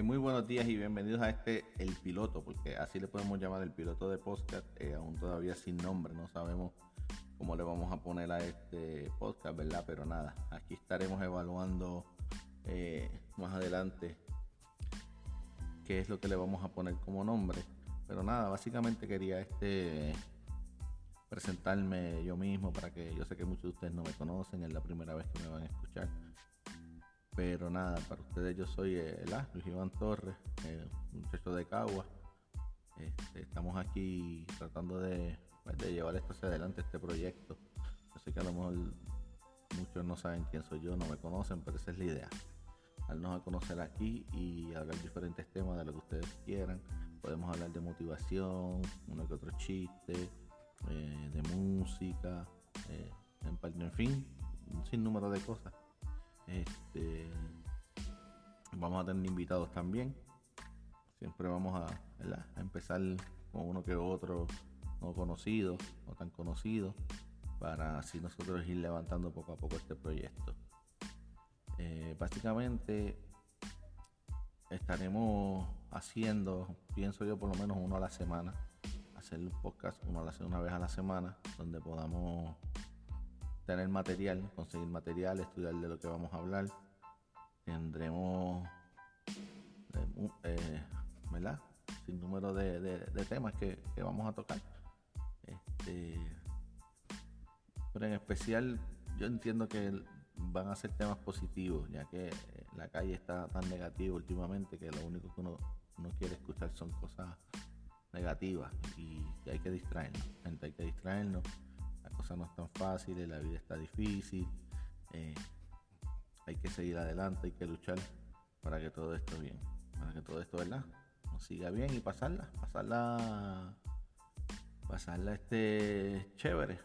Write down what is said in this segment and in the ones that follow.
Muy buenos días y bienvenidos a este El Piloto, porque así le podemos llamar el piloto de podcast, eh, aún todavía sin nombre, no sabemos cómo le vamos a poner a este podcast, ¿verdad? Pero nada, aquí estaremos evaluando eh, más adelante qué es lo que le vamos a poner como nombre. Pero nada, básicamente quería este presentarme yo mismo para que yo sé que muchos de ustedes no me conocen, es la primera vez que me van a escuchar. Pero nada, para ustedes yo soy el Luis Iván Torres, eh, muchacho de Cagua. Este, estamos aquí tratando pues, de, llevar esto hacia adelante, este proyecto. Yo sé que a lo mejor muchos no saben quién soy yo, no me conocen, pero esa es la idea. Darnos a conocer aquí y hablar diferentes temas de lo que ustedes quieran. Podemos hablar de motivación, uno que otro chiste, eh, de música, eh, en, en fin, un sinnúmero de cosas este, vamos a tener invitados también. Siempre vamos a, empezar con uno que otro no conocido o tan conocido para así nosotros ir levantando poco a poco este proyecto. Eh, básicamente estaremos haciendo, pienso yo, por lo menos uno a la semana, hacer un podcast uno a la, una vez a la semana, donde podamos tener material, conseguir material, estudiar de lo que vamos a hablar. Tendremos, eh, eh, ¿verdad? Sin número de, temas que, vamos a tocar. Este, pero en especial yo entiendo que van a ser temas positivos, ya que eh, la calle está tan negativa últimamente que lo único que uno, uno quiere escuchar son cosas negativas y hay que distraernos, gente, hay que distraernos cosas no están fáciles, la vida está difícil, eh, hay que seguir adelante, hay que luchar para que todo esto bien, para que todo esto, ¿verdad? Nos siga bien y pasarla, pasarla, pasarla este chévere.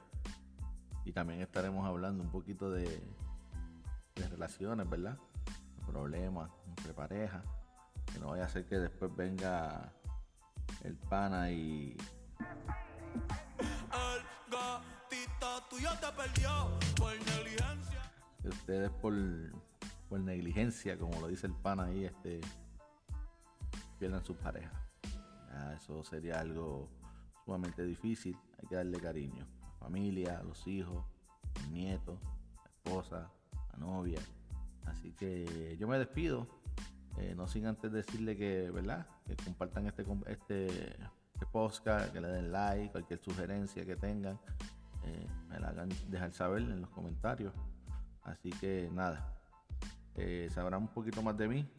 Y también estaremos hablando un poquito de, de relaciones, ¿verdad? Problemas entre parejas. Que no vaya a ser que después venga el pana y te perdió por negligencia. Ustedes por, por negligencia, como lo dice el pan ahí, este, pierdan su pareja. eso sería algo sumamente difícil. Hay que darle cariño. A la familia, a los hijos, a nietos, a esposa, a novia. Así que yo me despido. Eh, no sin antes decirle que, ¿verdad? Que compartan este, este, este podcast, que le den like, cualquier sugerencia que tengan. Eh, me la hagan dejar saber en los comentarios. Así que nada, eh, sabrán un poquito más de mí.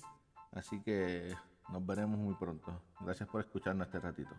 Así que nos veremos muy pronto. Gracias por escucharnos este ratito.